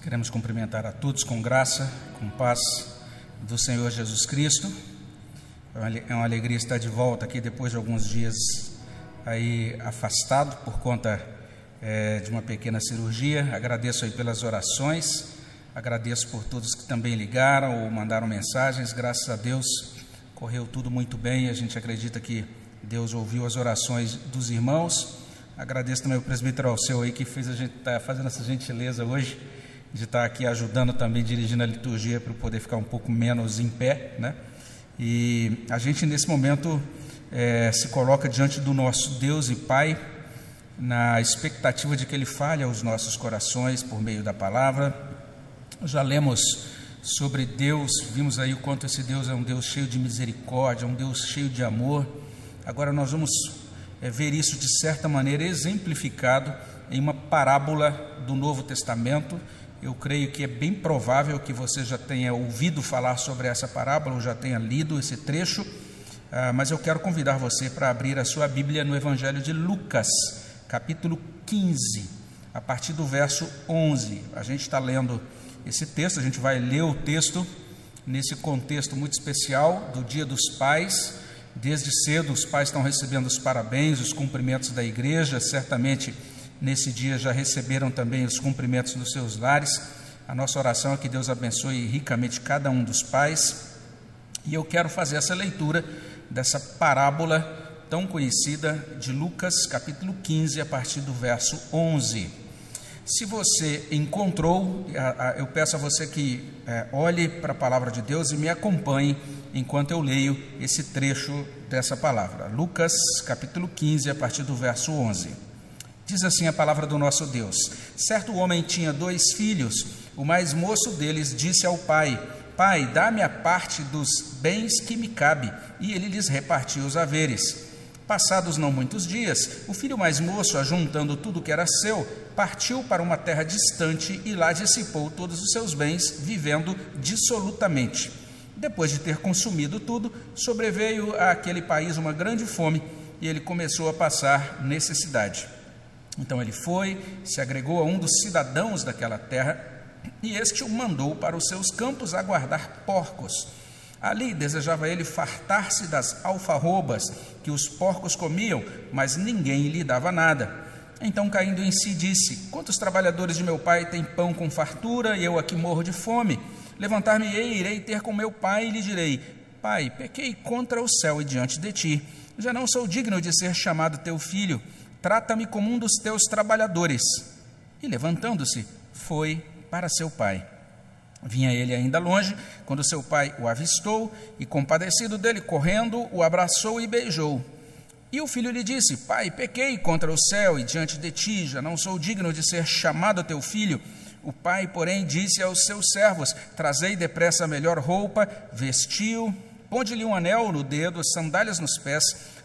Queremos cumprimentar a todos com graça, com paz do Senhor Jesus Cristo. É uma alegria estar de volta aqui depois de alguns dias aí afastado por conta é, de uma pequena cirurgia. Agradeço aí pelas orações, agradeço por todos que também ligaram ou mandaram mensagens. Graças a Deus correu tudo muito bem. A gente acredita que Deus ouviu as orações dos irmãos. Agradeço também o presbítero Alceu aí que fez a gente tá fazendo essa gentileza hoje de estar aqui ajudando também, dirigindo a liturgia para poder ficar um pouco menos em pé, né? E a gente nesse momento é, se coloca diante do nosso Deus e Pai na expectativa de que Ele fale aos nossos corações por meio da palavra. Já lemos sobre Deus, vimos aí o quanto esse Deus é um Deus cheio de misericórdia, um Deus cheio de amor. Agora nós vamos é, ver isso de certa maneira exemplificado em uma parábola do Novo Testamento eu creio que é bem provável que você já tenha ouvido falar sobre essa parábola, ou já tenha lido esse trecho, ah, mas eu quero convidar você para abrir a sua Bíblia no Evangelho de Lucas, capítulo 15, a partir do verso 11. A gente está lendo esse texto, a gente vai ler o texto nesse contexto muito especial do Dia dos Pais. Desde cedo, os pais estão recebendo os parabéns, os cumprimentos da igreja, certamente nesse dia já receberam também os cumprimentos dos seus lares. A nossa oração é que Deus abençoe ricamente cada um dos pais. E eu quero fazer essa leitura dessa parábola tão conhecida de Lucas, capítulo 15, a partir do verso 11. Se você encontrou, eu peço a você que é, olhe para a palavra de Deus e me acompanhe enquanto eu leio esse trecho dessa palavra. Lucas, capítulo 15, a partir do verso 11. Diz assim a palavra do nosso Deus: Certo homem tinha dois filhos. O mais moço deles disse ao pai: Pai, dá-me a parte dos bens que me cabe. E ele lhes repartiu os haveres. Passados não muitos dias, o filho mais moço, ajuntando tudo que era seu, partiu para uma terra distante e lá dissipou todos os seus bens, vivendo dissolutamente. Depois de ter consumido tudo, sobreveio àquele país uma grande fome e ele começou a passar necessidade. Então ele foi, se agregou a um dos cidadãos daquela terra, e este o mandou para os seus campos a guardar porcos. Ali desejava ele fartar-se das alfarrobas que os porcos comiam, mas ninguém lhe dava nada. Então, caindo em si, disse: Quantos trabalhadores de meu pai têm pão com fartura e eu aqui morro de fome? Levantar-me-ei, irei ter com meu pai e lhe direi: Pai, pequei contra o céu e diante de ti. Já não sou digno de ser chamado teu filho trata-me como um dos teus trabalhadores. E levantando-se, foi para seu pai. Vinha ele ainda longe, quando seu pai o avistou e, compadecido dele, correndo, o abraçou e beijou. E o filho lhe disse: Pai, pequei contra o céu e diante de ti, já não sou digno de ser chamado teu filho. O pai, porém, disse aos seus servos: Trazei depressa a melhor roupa, vestiu, ponde-lhe um anel no dedo, sandálias nos pés,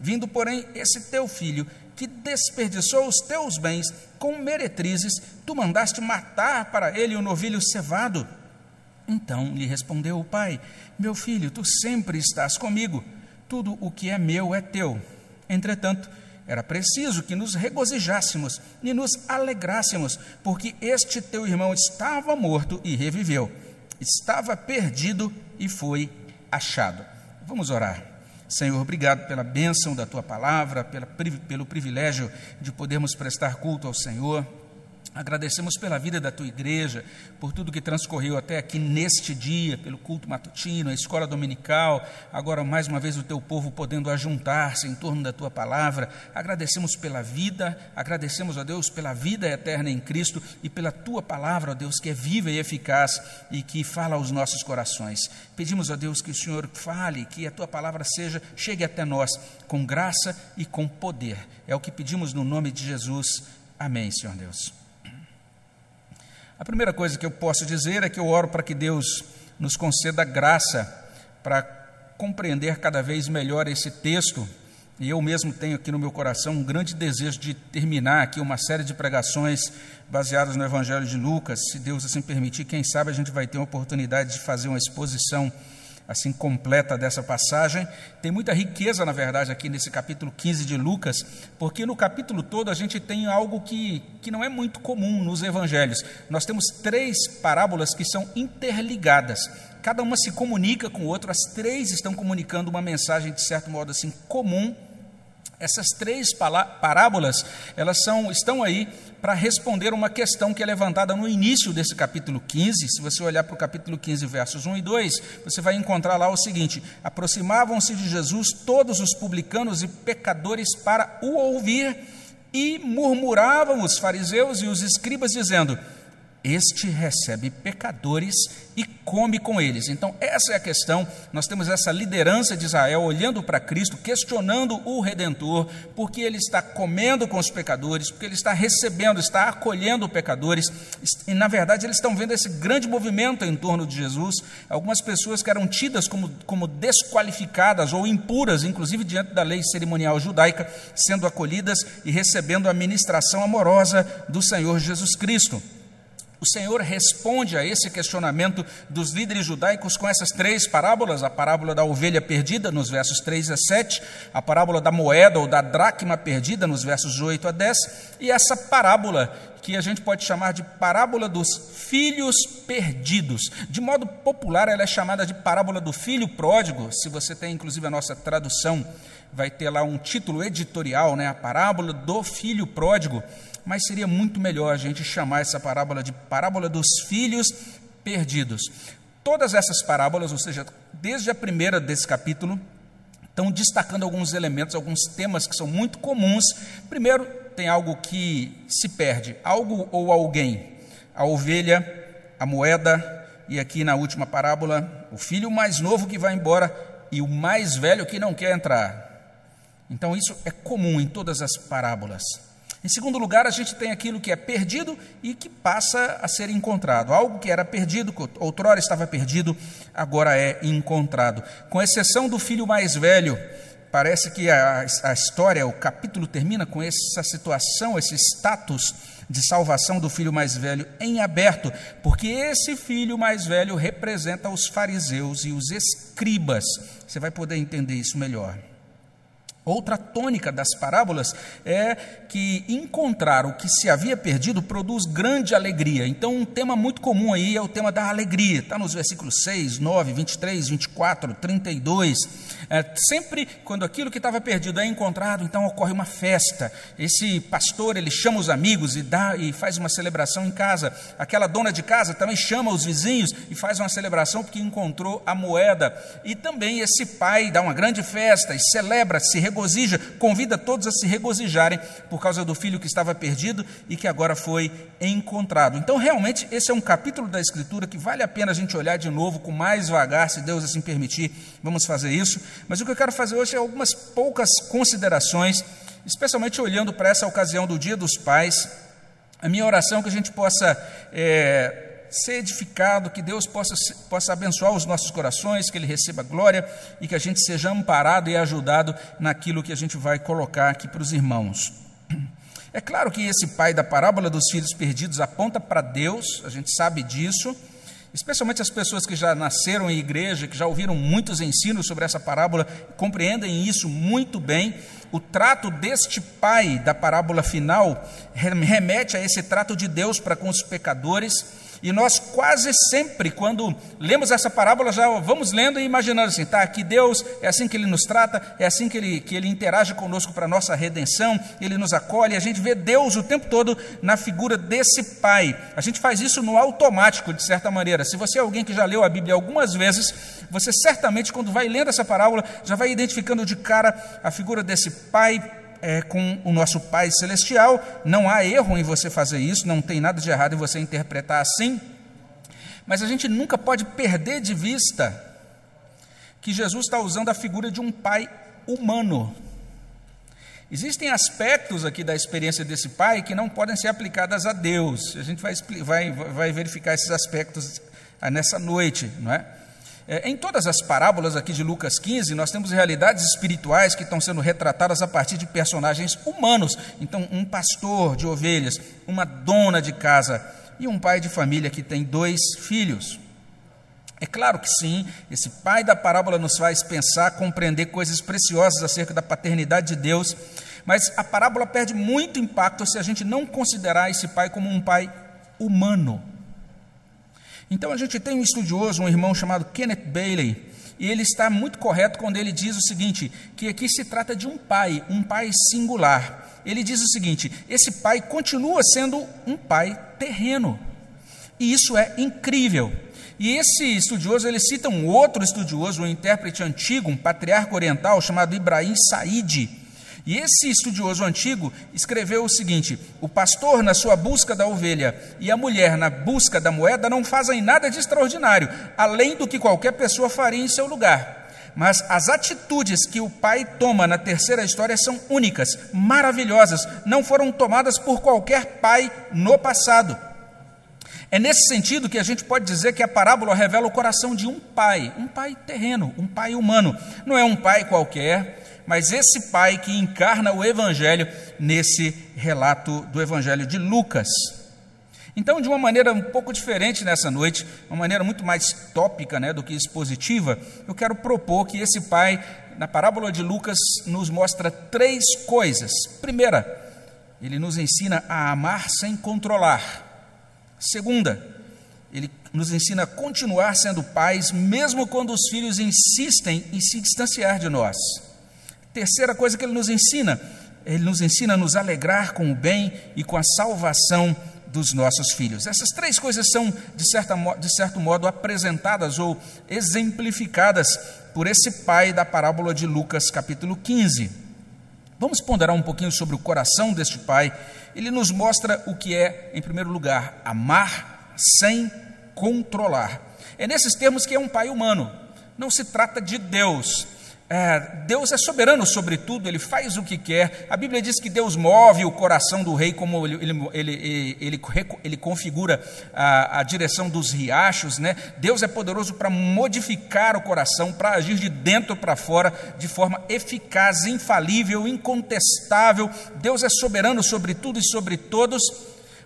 Vindo, porém, esse teu filho, que desperdiçou os teus bens com meretrizes, tu mandaste matar para ele o novilho cevado. Então lhe respondeu o pai: Meu filho, tu sempre estás comigo, tudo o que é meu é teu. Entretanto, era preciso que nos regozijássemos e nos alegrássemos, porque este teu irmão estava morto e reviveu, estava perdido e foi achado. Vamos orar. Senhor, obrigado pela bênção da tua palavra, pela, pelo privilégio de podermos prestar culto ao Senhor. Agradecemos pela vida da tua igreja, por tudo que transcorreu até aqui neste dia, pelo culto matutino, a escola dominical, agora mais uma vez o teu povo podendo ajuntar-se em torno da tua palavra. Agradecemos pela vida, agradecemos a Deus pela vida eterna em Cristo e pela tua palavra, ó Deus, que é viva e eficaz e que fala aos nossos corações. Pedimos a Deus que o Senhor fale, que a tua palavra seja, chegue até nós com graça e com poder. É o que pedimos no nome de Jesus. Amém, Senhor Deus. A primeira coisa que eu posso dizer é que eu oro para que Deus nos conceda graça para compreender cada vez melhor esse texto. E eu mesmo tenho aqui no meu coração um grande desejo de terminar aqui uma série de pregações baseadas no Evangelho de Lucas. Se Deus assim permitir, quem sabe a gente vai ter uma oportunidade de fazer uma exposição assim completa dessa passagem. Tem muita riqueza, na verdade, aqui nesse capítulo 15 de Lucas, porque no capítulo todo a gente tem algo que, que não é muito comum nos evangelhos. Nós temos três parábolas que são interligadas. Cada uma se comunica com o outro, as três estão comunicando uma mensagem, de certo modo assim, comum essas três parábolas, elas são, estão aí para responder uma questão que é levantada no início desse capítulo 15. Se você olhar para o capítulo 15, versos 1 e 2, você vai encontrar lá o seguinte: Aproximavam-se de Jesus todos os publicanos e pecadores para o ouvir, e murmuravam os fariseus e os escribas, dizendo: este recebe pecadores e come com eles. Então, essa é a questão. Nós temos essa liderança de Israel olhando para Cristo, questionando o Redentor, porque ele está comendo com os pecadores, porque ele está recebendo, está acolhendo pecadores. E, na verdade, eles estão vendo esse grande movimento em torno de Jesus. Algumas pessoas que eram tidas como, como desqualificadas ou impuras, inclusive diante da lei cerimonial judaica, sendo acolhidas e recebendo a ministração amorosa do Senhor Jesus Cristo. O Senhor responde a esse questionamento dos líderes judaicos com essas três parábolas: a parábola da ovelha perdida, nos versos 3 a 7, a parábola da moeda ou da dracma perdida, nos versos 8 a 10, e essa parábola que a gente pode chamar de parábola dos filhos perdidos. De modo popular, ela é chamada de parábola do filho pródigo. Se você tem inclusive a nossa tradução, vai ter lá um título editorial, né? A parábola do filho pródigo mas seria muito melhor a gente chamar essa parábola de parábola dos filhos perdidos. Todas essas parábolas, ou seja, desde a primeira desse capítulo, estão destacando alguns elementos, alguns temas que são muito comuns. Primeiro, tem algo que se perde, algo ou alguém. A ovelha, a moeda, e aqui na última parábola, o filho mais novo que vai embora e o mais velho que não quer entrar. Então, isso é comum em todas as parábolas. Em segundo lugar, a gente tem aquilo que é perdido e que passa a ser encontrado. Algo que era perdido, outrora estava perdido, agora é encontrado. Com exceção do filho mais velho, parece que a, a história, o capítulo termina com essa situação, esse status de salvação do filho mais velho em aberto, porque esse filho mais velho representa os fariseus e os escribas. Você vai poder entender isso melhor. Outra tônica das parábolas é que encontrar o que se havia perdido produz grande alegria. Então, um tema muito comum aí é o tema da alegria. Está nos versículos 6, 9, 23, 24, 32. É, sempre quando aquilo que estava perdido é encontrado, então ocorre uma festa. Esse pastor ele chama os amigos e dá e faz uma celebração em casa. Aquela dona de casa também chama os vizinhos e faz uma celebração porque encontrou a moeda. E também esse pai dá uma grande festa e celebra, se regozija regozija, convida todos a se regozijarem por causa do filho que estava perdido e que agora foi encontrado. Então, realmente, esse é um capítulo da Escritura que vale a pena a gente olhar de novo com mais vagar, se Deus assim permitir, vamos fazer isso. Mas o que eu quero fazer hoje é algumas poucas considerações, especialmente olhando para essa ocasião do Dia dos Pais. A minha oração é que a gente possa. É, ser edificado, que Deus possa, possa abençoar os nossos corações, que Ele receba glória e que a gente seja amparado e ajudado naquilo que a gente vai colocar aqui para os irmãos. É claro que esse pai da parábola dos filhos perdidos aponta para Deus, a gente sabe disso, especialmente as pessoas que já nasceram em igreja, que já ouviram muitos ensinos sobre essa parábola, compreendem isso muito bem. O trato deste pai da parábola final remete a esse trato de Deus para com os pecadores E nós quase sempre, quando lemos essa parábola, já vamos lendo e imaginando assim, tá, que Deus é assim que Ele nos trata, é assim que Ele, que ele interage conosco para a nossa redenção, Ele nos acolhe, a gente vê Deus o tempo todo na figura desse Pai. A gente faz isso no automático, de certa maneira. Se você é alguém que já leu a Bíblia algumas vezes, você certamente, quando vai lendo essa parábola, já vai identificando de cara a figura desse Pai é, com o nosso Pai Celestial. Não há erro em você fazer isso, não tem nada de errado em você interpretar assim. Mas a gente nunca pode perder de vista que Jesus está usando a figura de um Pai humano. Existem aspectos aqui da experiência desse pai que não podem ser aplicados a Deus. A gente vai, vai, vai verificar esses aspectos nessa noite, não é? É, em todas as parábolas aqui de Lucas 15, nós temos realidades espirituais que estão sendo retratadas a partir de personagens humanos. Então, um pastor de ovelhas, uma dona de casa e um pai de família que tem dois filhos. É claro que sim, esse pai da parábola nos faz pensar, compreender coisas preciosas acerca da paternidade de Deus, mas a parábola perde muito impacto se a gente não considerar esse pai como um pai humano. Então a gente tem um estudioso, um irmão chamado Kenneth Bailey, e ele está muito correto quando ele diz o seguinte: que aqui se trata de um pai, um pai singular. Ele diz o seguinte: esse pai continua sendo um pai terreno. E isso é incrível. E esse estudioso, ele cita um outro estudioso, um intérprete antigo, um patriarca oriental chamado Ibrahim Said, e esse estudioso antigo escreveu o seguinte: o pastor na sua busca da ovelha e a mulher na busca da moeda não fazem nada de extraordinário, além do que qualquer pessoa faria em seu lugar. Mas as atitudes que o pai toma na terceira história são únicas, maravilhosas, não foram tomadas por qualquer pai no passado. É nesse sentido que a gente pode dizer que a parábola revela o coração de um pai, um pai terreno, um pai humano. Não é um pai qualquer, mas esse pai que encarna o Evangelho nesse relato do Evangelho de Lucas. Então, de uma maneira um pouco diferente nessa noite, uma maneira muito mais tópica né, do que expositiva, eu quero propor que esse pai, na parábola de Lucas, nos mostra três coisas. Primeira, ele nos ensina a amar sem controlar. Segunda, ele nos ensina a continuar sendo pais, mesmo quando os filhos insistem em se distanciar de nós. Terceira coisa que ele nos ensina, ele nos ensina a nos alegrar com o bem e com a salvação dos nossos filhos. Essas três coisas são, de, certa, de certo modo, apresentadas ou exemplificadas por esse pai da parábola de Lucas, capítulo 15. Vamos ponderar um pouquinho sobre o coração deste pai. Ele nos mostra o que é, em primeiro lugar, amar sem controlar. É nesses termos que é um pai humano. Não se trata de Deus, é, Deus é soberano sobre tudo, ele faz o que quer. A Bíblia diz que Deus move o coração do rei, como ele, ele, ele, ele, ele configura a, a, direção dos riachos. Né? Deus é poderoso para modificar o coração, para agir de dentro para fora de forma eficaz, infalível, incontestável. Deus é soberano sobre tudo e sobre todos.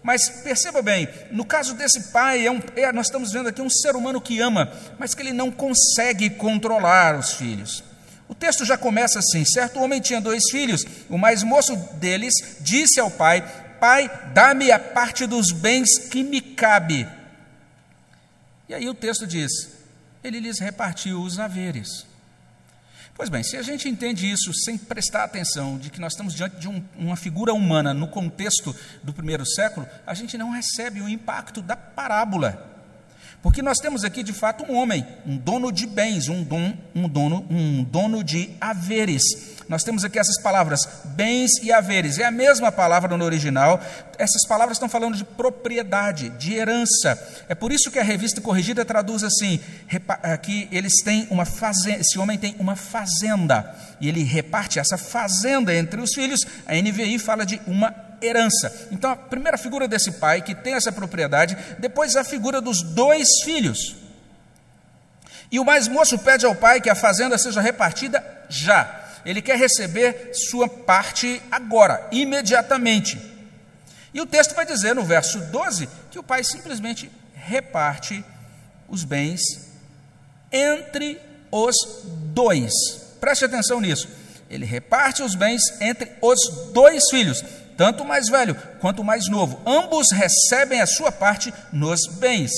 Mas perceba bem, no caso desse pai, é um, é, nós estamos vendo aqui um ser humano que ama, mas que ele não consegue controlar os filhos. O texto já começa assim: certo homem tinha dois filhos. O mais moço deles disse ao pai: Pai, dá-me a parte dos bens que me cabe. E aí o texto diz: Ele lhes repartiu os haveres. Pois bem, se a gente entende isso sem prestar atenção de que nós estamos diante de um, uma figura humana no contexto do primeiro século, a gente não recebe o impacto da parábola. Porque nós temos aqui de fato um homem, um dono de bens, um, um, dono, um dono de haveres. Nós temos aqui essas palavras, bens e haveres, é a mesma palavra no original. Essas palavras estão falando de propriedade, de herança. É por isso que a revista corrigida traduz assim: que eles têm uma fazenda, esse homem tem uma fazenda, e ele reparte essa fazenda entre os filhos. A NVI fala de uma herança. Então, a primeira figura desse pai que tem essa propriedade, depois a figura dos dois filhos. E o mais moço pede ao pai que a fazenda seja repartida já. Ele quer receber sua parte agora, imediatamente. E o texto vai dizer no verso 12 que o pai simplesmente reparte os bens entre os dois. Preste atenção nisso. Ele reparte os bens entre os dois filhos. Tanto o mais velho quanto o mais novo. Ambos recebem a sua parte nos bens.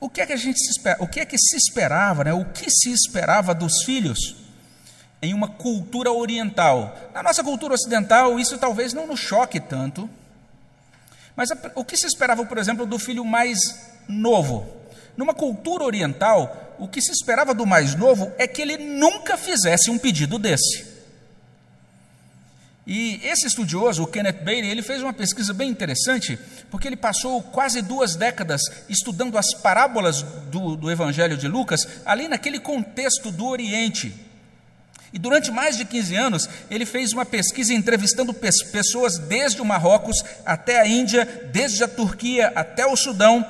O que, é que a gente se espera? O que é que se esperava, né? O que se esperava dos filhos em uma cultura oriental? Na nossa cultura ocidental, isso talvez não nos choque tanto. Mas o que se esperava, por exemplo, do filho mais novo? Numa cultura oriental, o que se esperava do mais novo é que ele nunca fizesse um pedido desse. E esse estudioso, o Kenneth Bailey, ele fez uma pesquisa bem interessante, porque ele passou quase duas décadas estudando as parábolas do, do Evangelho de Lucas, ali naquele contexto do Oriente. E durante mais de 15 anos, ele fez uma pesquisa entrevistando pessoas desde o Marrocos até a Índia, desde a Turquia até o Sudão,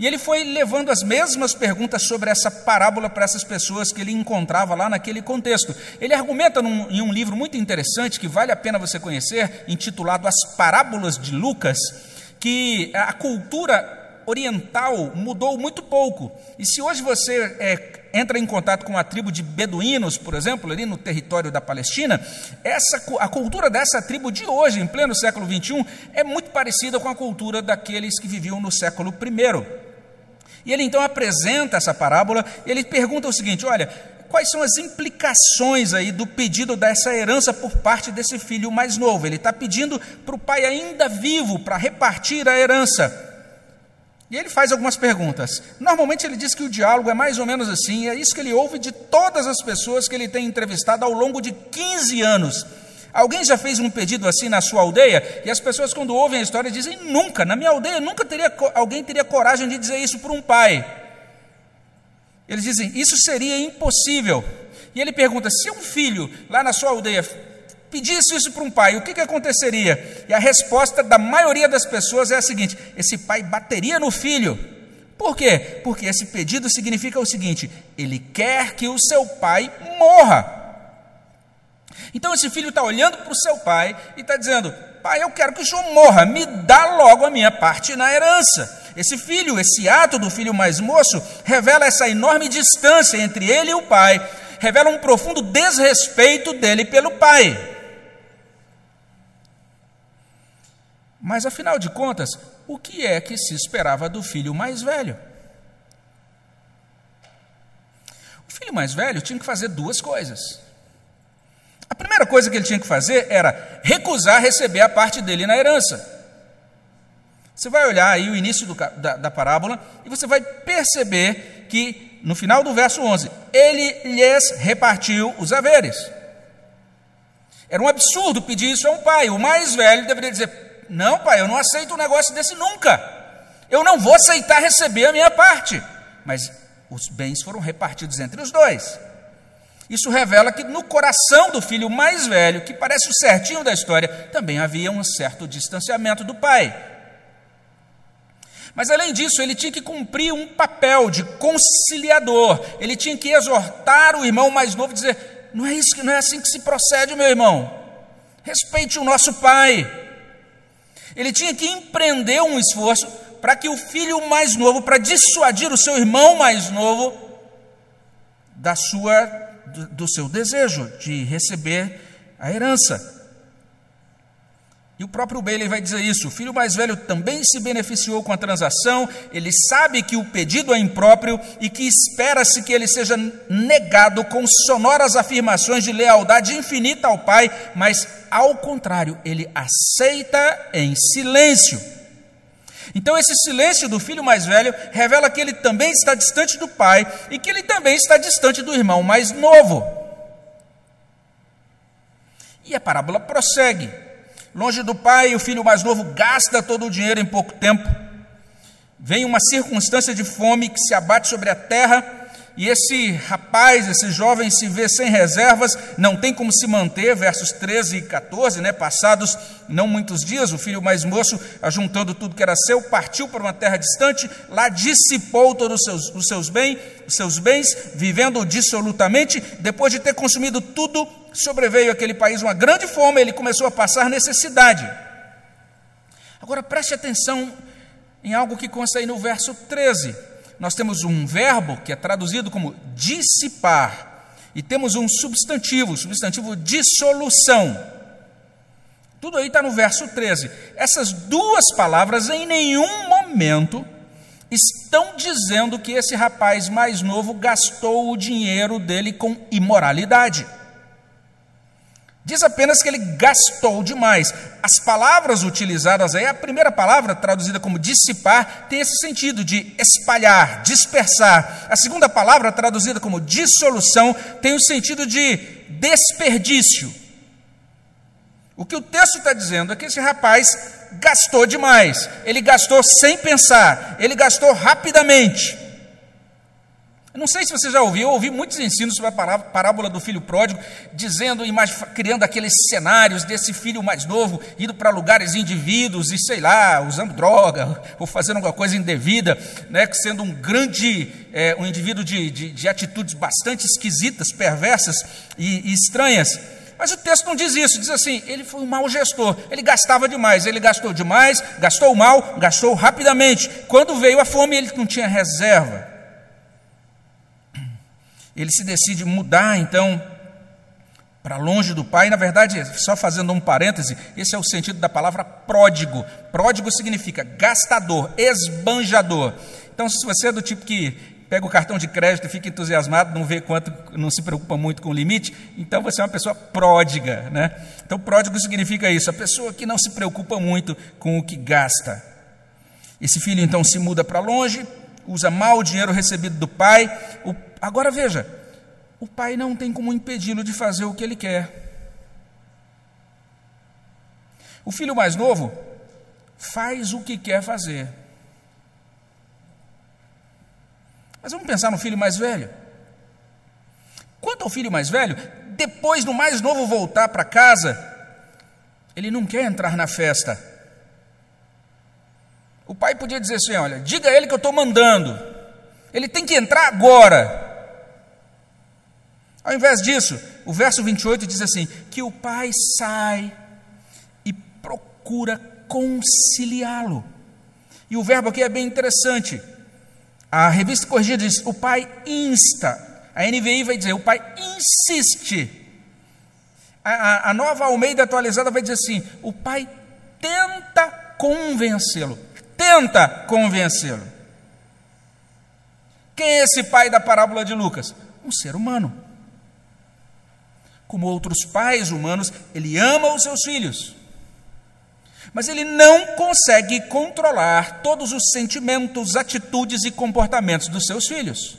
e ele foi levando as mesmas perguntas sobre essa parábola para essas pessoas que ele encontrava lá naquele contexto. Ele argumenta num, em um livro muito interessante que vale a pena você conhecer, intitulado As Parábolas de Lucas, que a cultura oriental mudou muito pouco. E se hoje você é, entra em contato com a tribo de beduínos, por exemplo, ali no território da Palestina, essa, a cultura dessa tribo de hoje, em pleno século XXI, é muito parecida com a cultura daqueles que viviam no século I. E ele então apresenta essa parábola, e ele pergunta o seguinte: olha, quais são as implicações aí do pedido dessa herança por parte desse filho mais novo? Ele está pedindo para o pai ainda vivo para repartir a herança. E ele faz algumas perguntas. Normalmente ele diz que o diálogo é mais ou menos assim, é isso que ele ouve de todas as pessoas que ele tem entrevistado ao longo de 15 anos. Alguém já fez um pedido assim na sua aldeia? E as pessoas, quando ouvem a história, dizem: nunca, na minha aldeia, nunca teria, alguém teria coragem de dizer isso para um pai. Eles dizem: isso seria impossível. E ele pergunta: se um filho lá na sua aldeia pedisse isso para um pai, o que, que aconteceria? E a resposta da maioria das pessoas é a seguinte: esse pai bateria no filho. Por quê? Porque esse pedido significa o seguinte: ele quer que o seu pai morra. Então esse filho está olhando para o seu pai e está dizendo: Pai, eu quero que o senhor morra, me dá logo a minha parte na herança. Esse filho, esse ato do filho mais moço, revela essa enorme distância entre ele e o pai, revela um profundo desrespeito dele pelo pai. Mas afinal de contas, o que é que se esperava do filho mais velho? O filho mais velho tinha que fazer duas coisas. A primeira coisa que ele tinha que fazer era recusar receber a parte dele na herança. Você vai olhar aí o início do, da, da parábola e você vai perceber que no final do verso 11, ele lhes repartiu os haveres. Era um absurdo pedir isso a um pai. O mais velho deveria dizer: Não, pai, eu não aceito um negócio desse nunca. Eu não vou aceitar receber a minha parte. Mas os bens foram repartidos entre os dois. Isso revela que no coração do filho mais velho, que parece o certinho da história, também havia um certo distanciamento do pai. Mas além disso, ele tinha que cumprir um papel de conciliador. Ele tinha que exortar o irmão mais novo, dizer: não é isso não é assim que se procede, meu irmão. Respeite o nosso pai. Ele tinha que empreender um esforço para que o filho mais novo, para dissuadir o seu irmão mais novo da sua do, seu desejo de receber a herança. E o próprio Bailey vai dizer isso. O filho mais velho também se beneficiou com a transação, ele sabe que o pedido é impróprio e que espera-se que ele seja negado com sonoras afirmações de lealdade infinita ao pai, mas, ao contrário, ele aceita em silêncio. Então, esse silêncio do filho mais velho revela que ele também está distante do pai e que ele também está distante do irmão mais novo. E a parábola prossegue. Longe do pai, o filho mais novo gasta todo o dinheiro em pouco tempo. Vem uma circunstância de fome que se abate sobre a terra e esse rapaz, esse jovem se vê sem reservas, não tem como se manter, versos 13 e 14, né? Passados não muitos dias, o filho mais moço, ajuntando tudo que era seu, partiu para uma terra distante, lá dissipou todos os seus, os seus, bem, os seus bens, vivendo dissolutamente. Depois de ter consumido tudo, sobreveio àquele país uma grande fome, ele começou a passar necessidade. Agora preste atenção em algo que consta aí no verso 13 nós temos um verbo que é traduzido como dissipar. e temos um substantivo, substantivo dissolução. Tudo aí está no verso 13. Essas duas palavras em nenhum momento estão dizendo que esse rapaz mais novo gastou o dinheiro dele com imoralidade. Diz apenas que ele gastou demais. As palavras utilizadas aí, a primeira palavra, traduzida como dissipar, tem esse sentido de espalhar, dispersar. A segunda palavra, traduzida como dissolução, tem o sentido de desperdício. O que o texto está dizendo é que esse rapaz gastou demais, ele gastou sem pensar, ele gastou rapidamente. Não sei se você já ouviu, eu ouvi muitos ensinos sobre a parábola do filho pródigo, dizendo, criando aqueles cenários desse filho mais novo, indo para lugares indivíduos e sei lá, usando droga, ou fazendo alguma coisa indevida, né, sendo um grande, é, um indivíduo de, de, de, atitudes bastante esquisitas, perversas e, e estranhas. Mas o texto não diz isso, diz assim: ele foi um mau gestor, ele gastava demais, ele gastou demais, gastou mal, gastou rapidamente. Quando veio a fome, ele não tinha reserva ele se decide mudar então para longe do pai. Na verdade, só fazendo um parêntese, esse é o sentido da palavra pródigo. Pródigo significa gastador, esbanjador. Então, se você é do tipo que pega o cartão de crédito e fica entusiasmado, não vê quanto, não se preocupa muito com o limite, então você é uma pessoa pródiga, né? Então, pródigo significa isso, a pessoa que não se preocupa muito com o que gasta. Esse filho então se muda para longe, usa mal o dinheiro recebido do pai, o Agora veja, o pai não tem como impedi-lo de fazer o que ele quer. O filho mais novo faz o que quer fazer. Mas vamos pensar no filho mais velho. Quanto ao filho mais velho, depois do mais novo voltar para casa, ele não quer entrar na festa. O pai podia dizer assim: olha, diga a ele que eu estou mandando. Ele tem que entrar agora. Ao invés disso, o verso 28 diz assim: que o pai sai e procura conciliá-lo. E o verbo aqui é bem interessante. A revista corrigida diz: o pai insta. A NVI vai dizer: o pai insiste. A, a, a nova Almeida atualizada vai dizer assim: o pai tenta convencê-lo. Tenta convencê-lo. Quem é esse pai da parábola de Lucas? Um ser humano como outros pais humanos, ele ama os seus filhos. Mas ele não consegue controlar todos os sentimentos, atitudes e comportamentos dos seus filhos.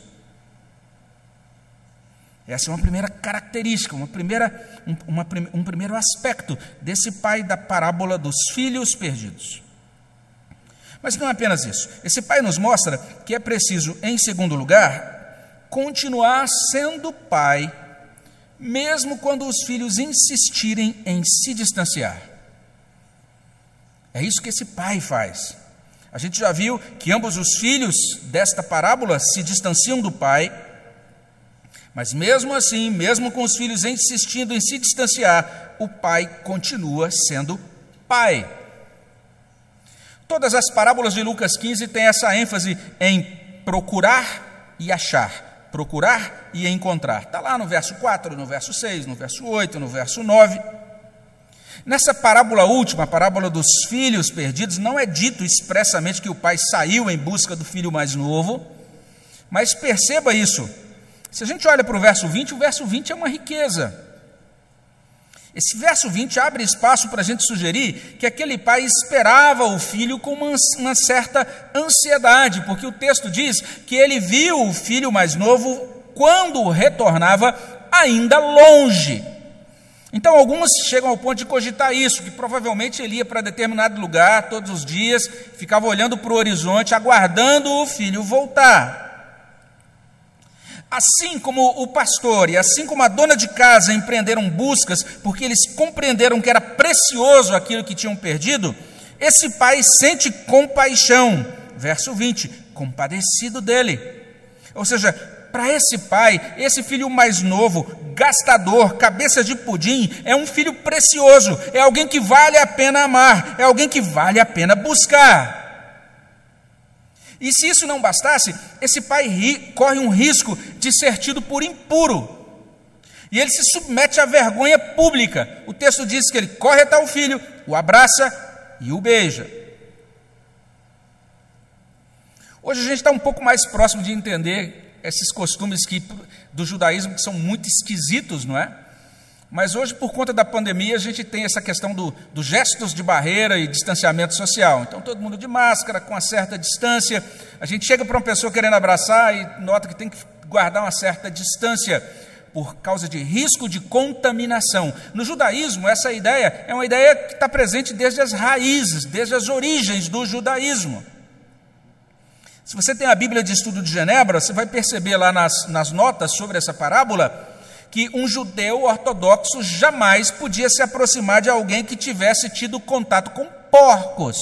Essa é uma primeira característica, uma primeira, um, uma, um primeiro aspecto desse pai da parábola dos filhos perdidos. Mas não é apenas isso. Esse pai nos mostra que é preciso, em segundo lugar, continuar sendo pai mesmo quando os filhos insistirem em se distanciar. É isso que esse pai faz. A gente já viu que ambos os filhos desta parábola se distanciam do pai, mas mesmo assim, mesmo com os filhos insistindo em se distanciar, o pai continua sendo pai. Todas as parábolas de Lucas 15 têm essa ênfase em procurar e achar procurar e encontrar. Está lá no verso 4, no verso 6, no verso 8, no verso 9. Nessa parábola última, a parábola dos filhos perdidos, não é dito expressamente que o pai saiu em busca do filho mais novo, mas perceba isso. Se a gente olha para o verso 20, o verso 20 é uma riqueza. Esse verso 20 abre espaço para a gente sugerir que aquele pai esperava o filho com uma, uma, certa ansiedade, porque o texto diz que ele viu o filho mais novo quando retornava ainda longe. Então, alguns chegam ao ponto de cogitar isso, que provavelmente ele ia para determinado lugar todos os dias, ficava olhando para o horizonte, aguardando o filho voltar. Assim como o pastor e assim como a dona de casa empreenderam buscas porque eles compreenderam que era precioso aquilo que tinham perdido, esse pai sente compaixão. Verso 20: compadecido dele. Ou seja, para esse pai, esse filho mais novo, gastador, cabeça de pudim, é um filho precioso, é alguém que vale a pena amar, é alguém que vale a pena buscar. E se isso não bastasse, esse pai ri, corre um risco de ser tido por impuro. E ele se submete à vergonha pública. O texto diz que ele corre até o filho, o abraça e o beija. Hoje a gente está um pouco mais próximo de entender esses costumes que, do judaísmo que são muito esquisitos, não é? Mas hoje, por conta da pandemia, a gente tem essa questão dos do gestos de barreira e distanciamento social. Então, todo mundo de máscara, com uma certa distância. A gente chega para uma pessoa querendo abraçar e nota que tem que guardar uma certa distância por causa de risco de contaminação. No judaísmo, essa ideia é uma ideia que está presente desde as raízes, desde as origens do judaísmo. Se você tem a Bíblia de Estudo de Genebra, você vai perceber lá nas, nas notas sobre essa parábola que um judeu ortodoxo jamais podia se aproximar de alguém que tivesse tido contato com porcos.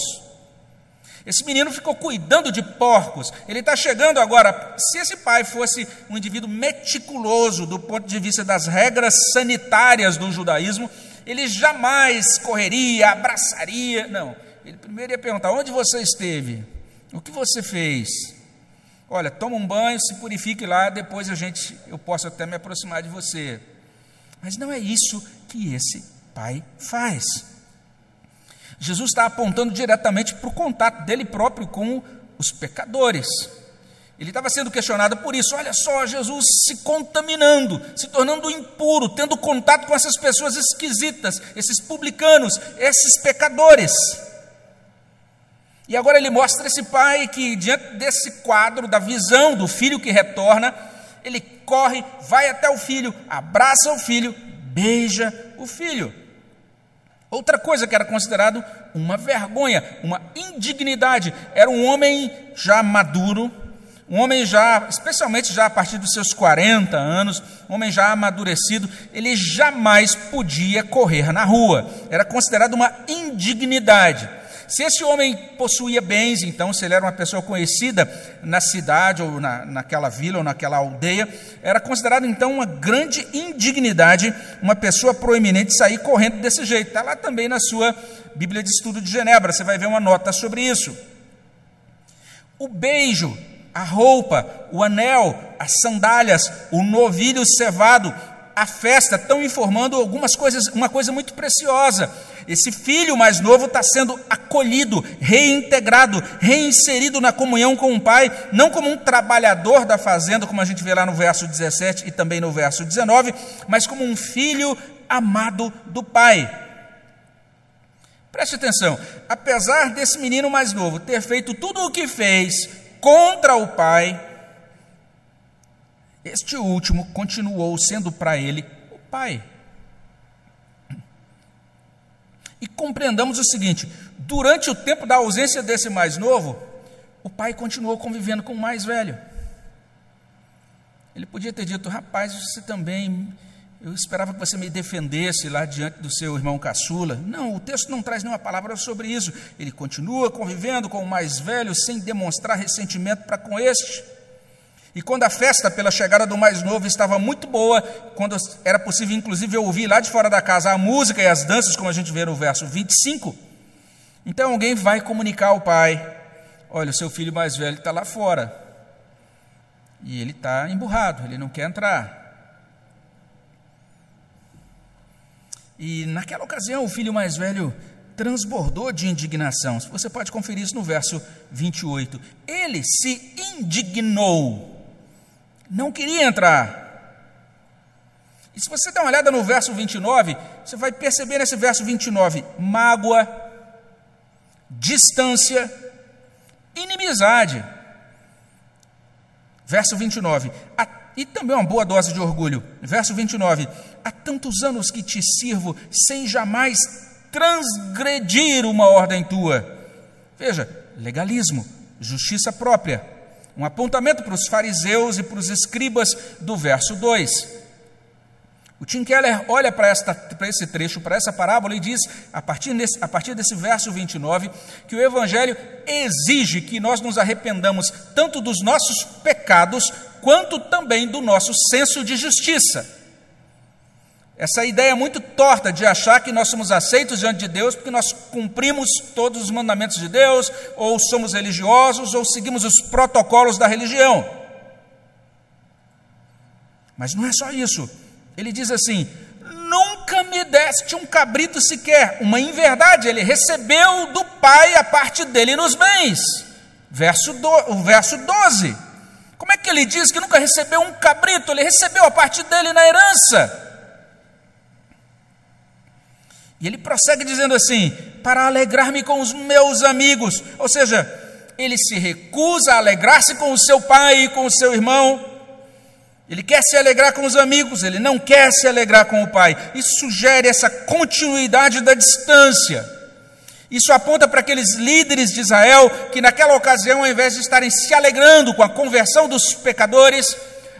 Esse menino ficou cuidando de porcos. Ele está chegando agora. Se esse pai fosse um indivíduo meticuloso do ponto de vista das regras sanitárias do judaísmo, ele jamais correria, abraçaria. Não. Ele primeiro ia perguntar: onde você esteve? O que você fez? Olha, toma um banho, se purifique lá, depois a gente, eu posso até me aproximar de você. Mas não é isso que esse pai faz. Jesus está apontando diretamente para o contato dele próprio com os pecadores. Ele estava sendo questionado por isso. Olha só, Jesus se contaminando, se tornando impuro, tendo contato com essas pessoas esquisitas, esses publicanos, esses pecadores. E agora ele mostra esse pai que, diante desse quadro, da visão do filho que retorna, ele corre, vai até o filho, abraça o filho, beija o filho. Outra coisa que era considerado uma vergonha, uma indignidade, era um homem já maduro, um homem já, especialmente já a partir dos seus 40 anos, um homem já amadurecido, ele jamais podia correr na rua. Era considerado uma indignidade. Se esse homem possuía bens, então, se ele era uma pessoa conhecida na cidade, ou na, naquela vila, ou naquela aldeia, era considerado então uma grande indignidade uma pessoa proeminente sair correndo desse jeito. Está lá também na sua Bíblia de Estudo de Genebra, você vai ver uma nota sobre isso. O beijo, a roupa, o anel, as sandálias, o novilho cevado, a festa estão informando algumas coisas, uma coisa muito preciosa. Esse filho mais novo está sendo acolhido, reintegrado, reinserido na comunhão com o pai, não como um trabalhador da fazenda, como a gente vê lá no verso 17 e também no verso 19, mas como um filho amado do pai. Preste atenção, apesar desse menino mais novo ter feito tudo o que fez contra o pai, este último continuou sendo para ele o pai. E compreendamos o seguinte: durante o tempo da ausência desse mais novo, o pai continuou convivendo com o mais velho. Ele podia ter dito: rapaz, você também. Eu esperava que você me defendesse lá diante do seu irmão caçula. Não, o texto não traz nenhuma palavra sobre isso. Ele continua convivendo com o mais velho sem demonstrar ressentimento para com este. E quando a festa pela chegada do mais novo estava muito boa, quando era possível inclusive ouvir lá de fora da casa a música e as danças, como a gente vê no verso 25, então alguém vai comunicar ao pai: Olha, o seu filho mais velho está lá fora. E ele está emburrado, ele não quer entrar. E naquela ocasião, o filho mais velho transbordou de indignação. Você pode conferir isso no verso 28. Ele se indignou não queria entrar. E se você dá uma olhada no verso 29, você vai perceber nesse verso 29 mágoa, distância, inimizade. Verso 29, e também uma boa dose de orgulho. Verso 29, há tantos anos que te sirvo sem jamais transgredir uma ordem tua. Veja, legalismo, justiça própria um apontamento para os fariseus e para os escribas do verso 2. O Tim Keller olha para, esta, para esse trecho, para essa parábola, e diz, a partir, desse, a partir desse verso 29, que o Evangelho exige que nós nos arrependamos tanto dos nossos pecados, quanto também do nosso senso de justiça. Essa ideia muito torta de achar que nós somos aceitos diante de Deus porque nós cumprimos todos os mandamentos de Deus, ou somos religiosos, ou seguimos os protocolos da religião. Mas não é só isso. Ele diz assim: Nunca me deste um cabrito sequer. Uma inverdade, ele recebeu do pai a parte dele nos bens. Verso, do, o verso 12. Como é que ele diz que nunca recebeu um cabrito? Ele recebeu a parte dele na herança. E ele prossegue dizendo assim: para alegrar-me com os meus amigos. Ou seja, ele se recusa a alegrar-se com o seu pai e com o seu irmão. Ele quer se alegrar com os amigos, ele não quer se alegrar com o pai. Isso sugere essa continuidade da distância. Isso aponta para aqueles líderes de Israel que, naquela ocasião, ao invés de estarem se alegrando com a conversão dos pecadores,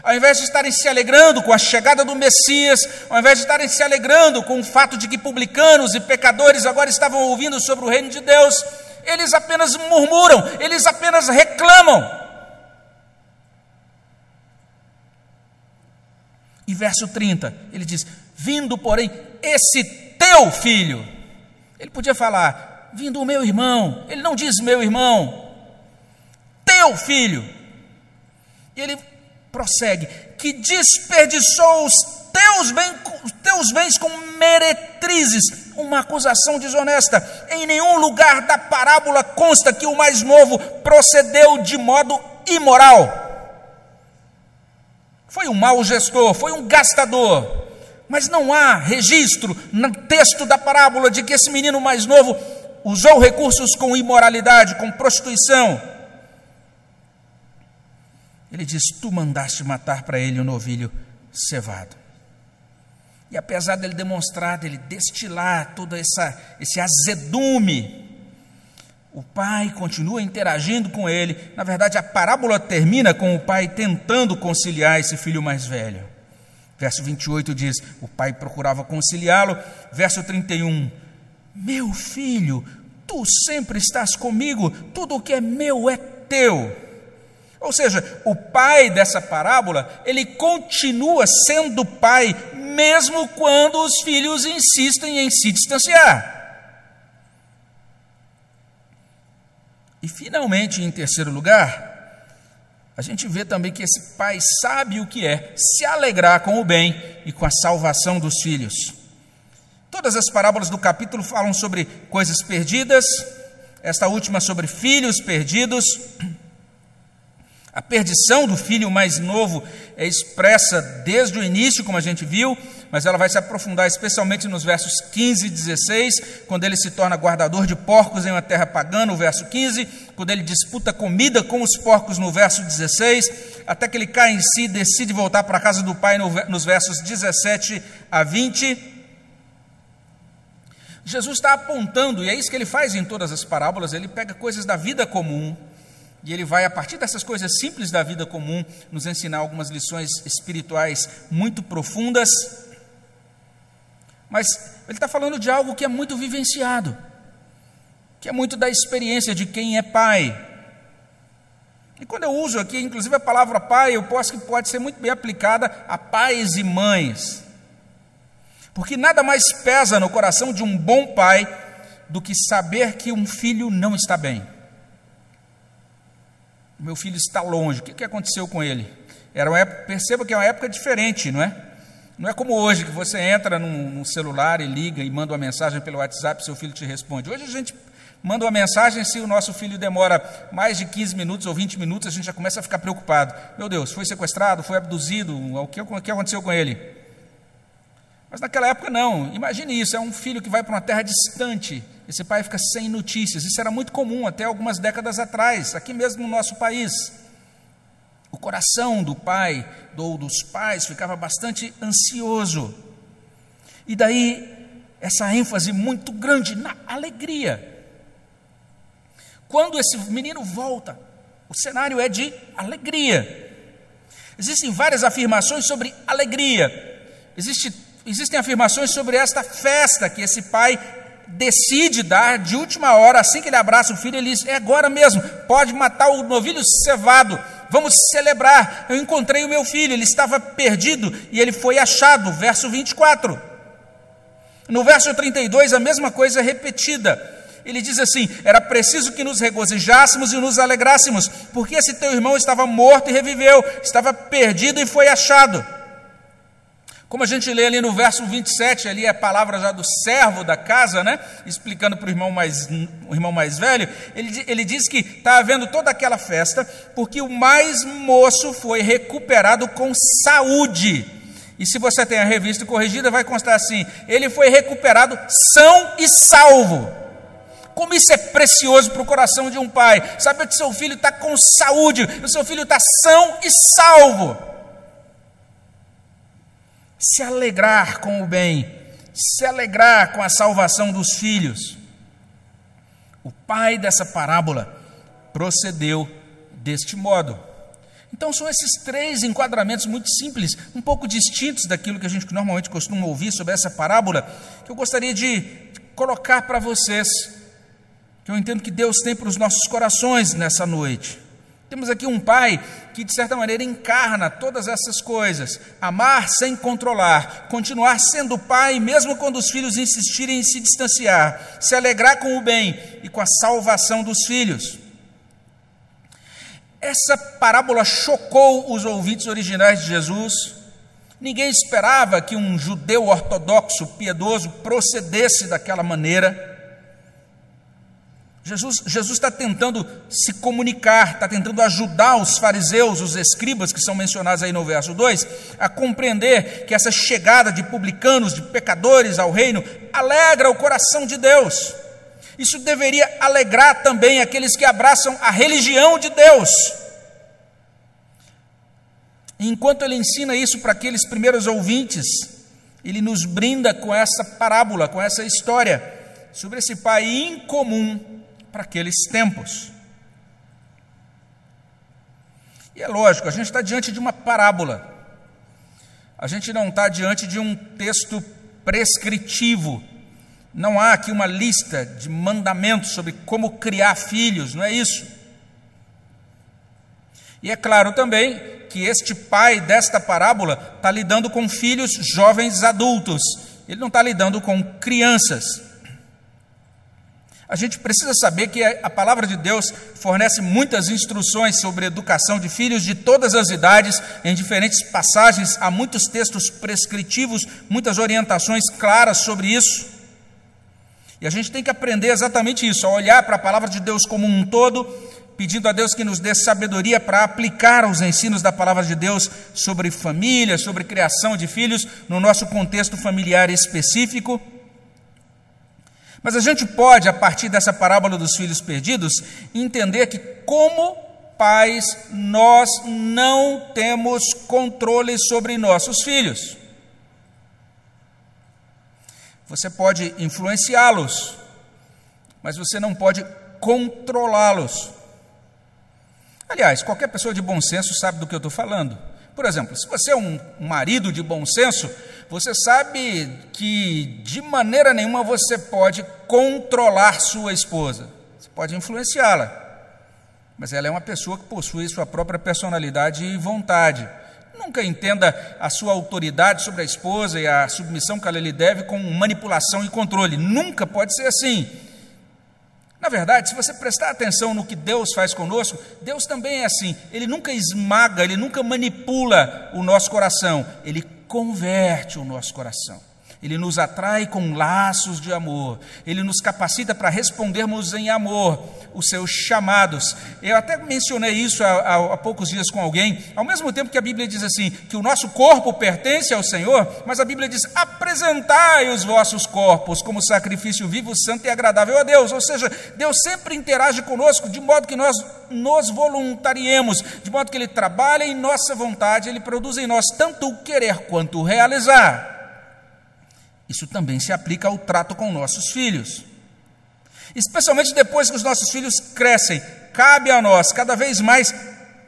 ao invés de estarem se alegrando com a chegada do Messias, ao invés de estarem se alegrando com o fato de que publicanos e pecadores agora estavam ouvindo sobre o reino de Deus, eles apenas murmuram, eles apenas reclamam. E verso 30, ele diz: Vindo, porém, esse teu filho. Ele podia falar, vindo o meu irmão. Ele não diz meu irmão, teu filho. E ele prossegue: que desperdiçou os teus, bem, teus bens com meretrizes, uma acusação desonesta. Em nenhum lugar da parábola consta que o mais novo procedeu de modo imoral. Foi um mau gestor, foi um gastador. Mas não há registro no texto da parábola de que esse menino mais novo usou recursos com imoralidade, com prostituição. Ele diz: Tu mandaste matar para ele o um novilho cevado. E apesar dele demonstrar, dele destilar todo essa, esse azedume, o pai continua interagindo com ele. Na verdade, a parábola termina com o pai tentando conciliar esse filho mais velho. Verso 28 diz: O pai procurava conciliá-lo. Verso 31, Meu filho, tu sempre estás comigo, tudo o que é meu é teu. Ou seja, o pai dessa parábola, ele continua sendo pai, mesmo quando os filhos insistem em se distanciar. E finalmente, em terceiro lugar, a gente vê também que esse pai sabe o que é se alegrar com o bem e com a salvação dos filhos. Todas as parábolas do capítulo falam sobre coisas perdidas, esta última sobre filhos perdidos. A perdição do filho mais novo é expressa desde o início, como a gente viu, mas ela vai se aprofundar especialmente nos versos 15 e 16, quando ele se torna guardador de porcos em uma terra pagã, no verso 15, quando ele disputa comida com os porcos, no verso 16, até que ele cai em si e decide voltar para a casa do pai, nos versos 17 a 20. Jesus está apontando, e é isso que ele faz em todas as parábolas, ele pega coisas da vida comum e ele vai, a partir dessas coisas simples da vida comum, nos ensinar algumas lições espirituais muito profundas. Mas ele está falando de algo que é muito vivenciado, que é muito da experiência de quem é pai. E quando eu uso aqui, inclusive, a palavra pai, eu posso que pode ser muito bem aplicada a pais e mães. Porque nada mais pesa no coração de um bom pai do que saber que um filho não está bem meu filho está longe. O que, que aconteceu com ele? Era uma época, perceba que é uma época diferente, não é? Não é como hoje, que você entra num, num celular e liga e manda uma mensagem pelo WhatsApp, seu filho te responde. Hoje a gente manda uma mensagem, se o nosso filho demora mais de 15 minutos ou 20 minutos, a gente já começa a ficar preocupado. Meu Deus, foi sequestrado, foi abduzido, o que, o que aconteceu com ele? Mas naquela época não. Imagine isso, é um filho que vai para uma terra distante, esse pai fica sem notícias. Isso era muito comum até algumas décadas atrás, aqui mesmo no nosso país. O coração do pai ou dos pais ficava bastante ansioso. E daí essa ênfase muito grande na alegria. Quando esse menino volta, o cenário é de alegria. Existem várias afirmações sobre alegria. Existe, existem afirmações sobre esta festa que esse pai decide dar de última hora, assim que ele abraça o filho, ele diz: É agora mesmo, pode matar o novilho cevado, vamos celebrar. Eu encontrei o meu filho, ele estava perdido e ele foi achado. Verso 24. No verso 32, a mesma coisa é repetida. Ele diz assim: Era preciso que nos regozijássemos e nos alegrássemos, porque esse teu irmão estava morto e reviveu, estava perdido e foi achado. Como a gente lê ali no verso 27, ali é a palavra já do servo da casa, né? Explicando para o irmão mais, o irmão mais velho, ele, ele diz que está havendo toda aquela festa porque o mais moço foi recuperado com saúde. E se você tem a revista corrigida, vai constar assim: ele foi recuperado são e salvo. Como isso é precioso para o coração de um pai, saber que seu filho está com saúde, o seu filho está são e salvo se alegrar com o bem, se alegrar com a salvação dos filhos. O pai dessa parábola procedeu deste modo. Então, são esses três enquadramentos muito simples, um pouco distintos daquilo que a gente normalmente costuma ouvir sobre essa parábola, que eu gostaria de colocar para vocês, que eu entendo que Deus tem para os nossos corações nessa noite. Temos aqui um pai que, de certa maneira, encarna todas essas coisas: amar sem controlar, continuar sendo pai, mesmo quando os filhos insistirem em se distanciar, se alegrar com o bem e com a salvação dos filhos. Essa parábola chocou os ouvintes originais de Jesus. Ninguém esperava que um judeu ortodoxo, piedoso, procedesse daquela maneira. Jesus, Jesus está tentando se comunicar, está tentando ajudar os fariseus, os escribas que são mencionados aí no verso 2, a compreender que essa chegada de publicanos, de pecadores ao reino, alegra o coração de Deus. Isso deveria alegrar também aqueles que abraçam a religião de Deus. enquanto ele ensina isso para aqueles primeiros ouvintes, ele nos brinda com essa parábola, com essa história sobre esse pai incomum para aqueles tempos. E é lógico, a gente está diante de uma parábola, a gente não está diante de um texto prescritivo, não há aqui uma lista de mandamentos sobre como criar filhos, não é isso. E é claro também que este pai desta parábola está lidando com filhos jovens adultos, ele não está lidando com crianças. A gente precisa saber que a palavra de Deus fornece muitas instruções sobre educação de filhos de todas as idades, em diferentes passagens, há muitos textos prescritivos, muitas orientações claras sobre isso. E a gente tem que aprender exatamente isso, a olhar para a palavra de Deus como um todo, pedindo a Deus que nos dê sabedoria para aplicar os ensinos da palavra de Deus sobre família, sobre criação de filhos, no nosso contexto familiar específico mas a gente pode, a partir dessa parábola dos filhos perdidos, entender que, como pais, nós não temos controle sobre nossos filhos. Você pode influenciá-los, mas você não pode controlá-los. Aliás, qualquer pessoa de bom senso sabe do que eu estou falando. Por exemplo, se você é um marido de bom senso, você sabe que de maneira nenhuma você pode controlar sua esposa. Você pode influenciá-la, mas ela é uma pessoa que possui sua própria personalidade e vontade. Nunca entenda a sua autoridade sobre a esposa e a submissão que ela lhe deve com manipulação e controle. Nunca pode ser assim. Na verdade, se você prestar atenção no que Deus faz conosco, Deus também é assim. Ele nunca esmaga, ele nunca manipula o nosso coração, ele converte o nosso coração. Ele nos atrai com laços de amor, ele nos capacita para respondermos em amor os seus chamados. Eu até mencionei isso há, há, poucos dias com alguém, ao mesmo tempo que a Bíblia diz assim: que o nosso corpo pertence ao Senhor, mas a Bíblia diz: apresentai os vossos corpos como sacrifício vivo, santo e agradável a Deus. Ou seja, Deus sempre interage conosco de modo que nós nos voluntariemos, de modo que Ele trabalha em nossa vontade, Ele produz em nós tanto o querer quanto o realizar. Isso também se aplica ao trato com nossos filhos. Especialmente depois que os nossos filhos crescem, cabe a nós cada vez mais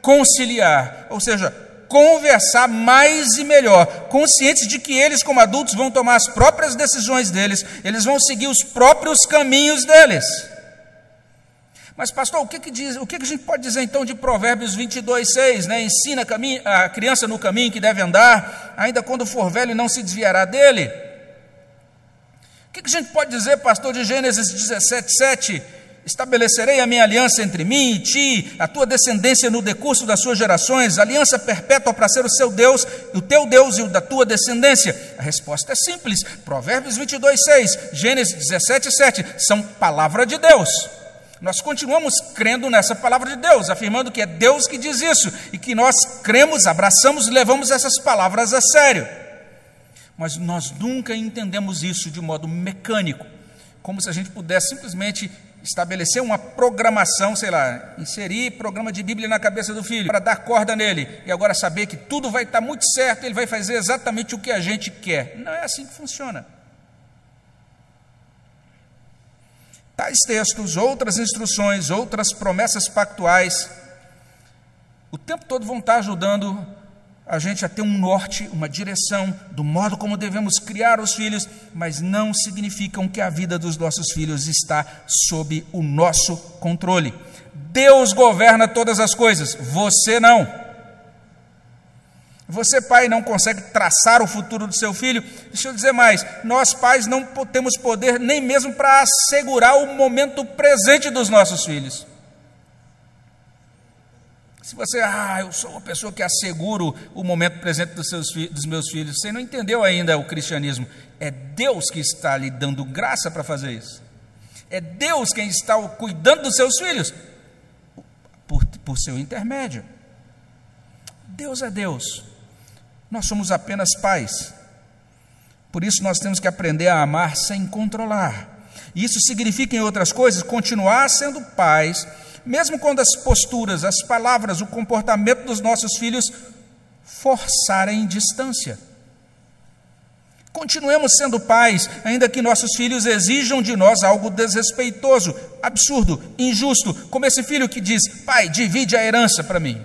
conciliar, ou seja, conversar mais e melhor, conscientes de que eles, como adultos, vão tomar as próprias decisões deles, eles vão seguir os próprios caminhos deles. Mas, pastor, o que, que, diz, o que, que a gente pode dizer então de Provérbios 22, 6? Né? Ensina a criança no caminho que deve andar, ainda quando for velho não se desviará dele. O que a gente pode dizer, pastor, de Gênesis 17, 7? Estabelecerei a minha aliança entre mim e ti, a tua descendência no decurso das suas gerações, aliança perpétua para ser o seu Deus, o teu Deus e o da tua descendência. A resposta é simples. Provérbios 22, 6, Gênesis 17, 7, são palavra de Deus. Nós continuamos crendo nessa palavra de Deus, afirmando que é Deus que diz isso e que nós cremos, abraçamos e levamos essas palavras a sério. Mas nós nunca entendemos isso de modo mecânico, como se a gente pudesse simplesmente estabelecer uma programação, sei lá, inserir programa de Bíblia na cabeça do filho, para dar corda nele, e agora saber que tudo vai estar muito certo, ele vai fazer exatamente o que a gente quer. Não é assim que funciona. Tais textos, outras instruções, outras promessas pactuais, o tempo todo vão estar ajudando a gente a ter um norte, uma direção do modo como devemos criar os filhos, mas não significam que a vida dos nossos filhos está sob o nosso controle. Deus governa todas as coisas, você não. Você, pai, não consegue traçar o futuro do seu filho. Deixa eu dizer mais: nós, pais, não temos poder nem mesmo para assegurar o momento presente dos nossos filhos. Se você, ah, eu sou uma pessoa que asseguro o momento presente dos, seus, dos meus filhos, você não entendeu ainda o cristianismo. É Deus que está lhe dando graça para fazer isso. É Deus quem está cuidando dos seus filhos, por, por seu intermédio. Deus é Deus, nós somos apenas pais. Por isso nós temos que aprender a amar sem controlar. Isso significa, em outras coisas, continuar sendo pais mesmo quando as posturas, as palavras, o comportamento dos nossos filhos forçarem distância. Continuemos sendo pais, ainda que nossos filhos exijam de nós algo desrespeitoso, absurdo, injusto, como esse filho que diz: Pai, divide a herança para mim.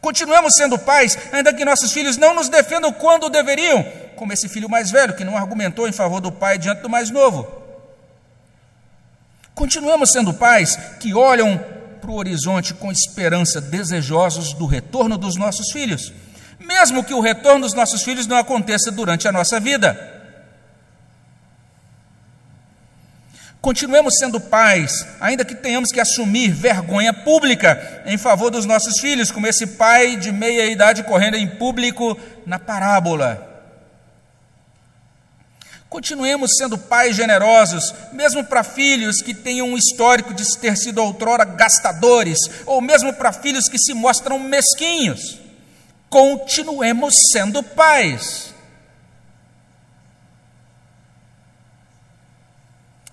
Continuemos sendo pais, ainda que nossos filhos não nos defendam quando deveriam, como esse filho mais velho que não argumentou em favor do pai diante do mais novo. Continuamos sendo pais que olham para o horizonte com esperança, desejosos do retorno dos nossos filhos, mesmo que o retorno dos nossos filhos não aconteça durante a nossa vida. Continuemos sendo pais, ainda que tenhamos que assumir vergonha pública em favor dos nossos filhos, como esse pai de meia idade correndo em público na parábola. Continuemos sendo pais generosos, mesmo para filhos que tenham um histórico de ter sido outrora gastadores, ou mesmo para filhos que se mostram mesquinhos. Continuemos sendo pais.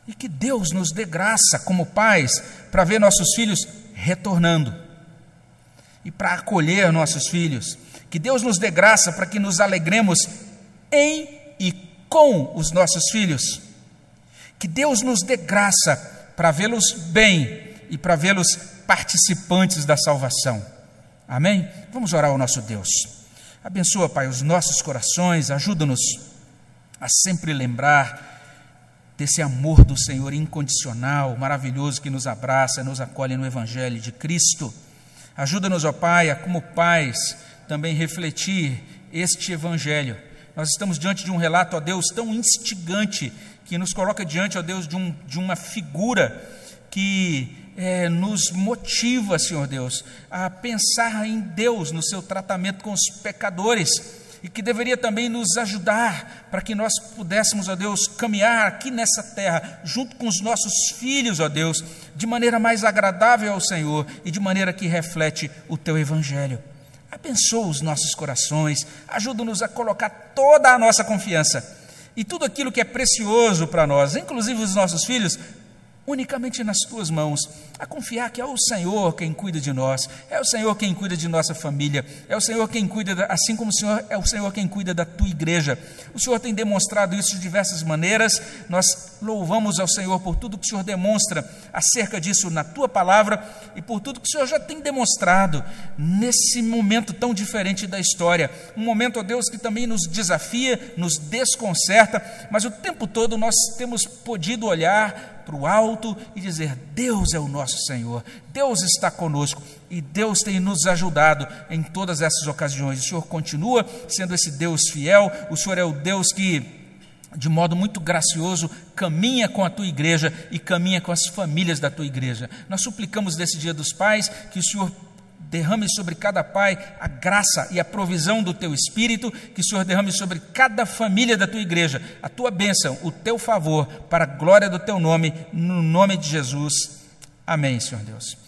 E que Deus nos dê graça como pais para ver nossos filhos retornando e para acolher nossos filhos. Que Deus nos dê graça para que nos alegremos em e com os nossos filhos. Que Deus nos dê graça para vê-los bem e para vê-los participantes da salvação. Amém? Vamos orar ao nosso Deus. Abençoa, Pai, os nossos corações, ajuda-nos a sempre lembrar desse amor do Senhor incondicional, maravilhoso que nos abraça, nos acolhe no Evangelho de Cristo. Ajuda-nos, ó Pai, a como pais também refletir este Evangelho nós estamos diante de um relato, ó Deus, tão instigante, que nos coloca diante, ó Deus, de, um, de uma figura que é, nos motiva, Senhor Deus, a pensar em Deus no seu tratamento com os pecadores e que deveria também nos ajudar para que nós pudéssemos, ó Deus, caminhar aqui nessa terra, junto com os nossos filhos, ó Deus, de maneira mais agradável ao Senhor e de maneira que reflete o teu Evangelho. Abençoa os nossos corações, ajuda-nos a colocar toda a nossa confiança. E tudo aquilo que é precioso para nós, inclusive os nossos filhos, unicamente nas tuas mãos, a confiar que é o Senhor quem cuida de nós, é o Senhor quem cuida de nossa família, é o Senhor quem cuida, assim como o Senhor é o Senhor quem cuida da tua igreja. O Senhor tem demonstrado isso de diversas maneiras. Nós louvamos ao Senhor por tudo que o Senhor demonstra acerca disso na tua palavra e por tudo que o Senhor já tem demonstrado nesse momento tão diferente da história. Um momento, ó Deus, que também nos desafia, nos desconcerta, mas o tempo todo nós temos podido olhar para o alto e dizer: Deus é o nosso Senhor, Deus está conosco e Deus tem nos ajudado em todas essas ocasiões. O Senhor continua sendo esse Deus fiel, o Senhor é o Deus que de modo muito gracioso, caminha com a tua igreja e caminha com as famílias da tua igreja. Nós suplicamos desse Dia dos Pais que o Senhor derrame sobre cada pai a graça e a provisão do teu espírito, que o Senhor derrame sobre cada família da tua igreja a tua bênção, o teu favor, para a glória do teu nome, no nome de Jesus. Amém, Senhor Deus.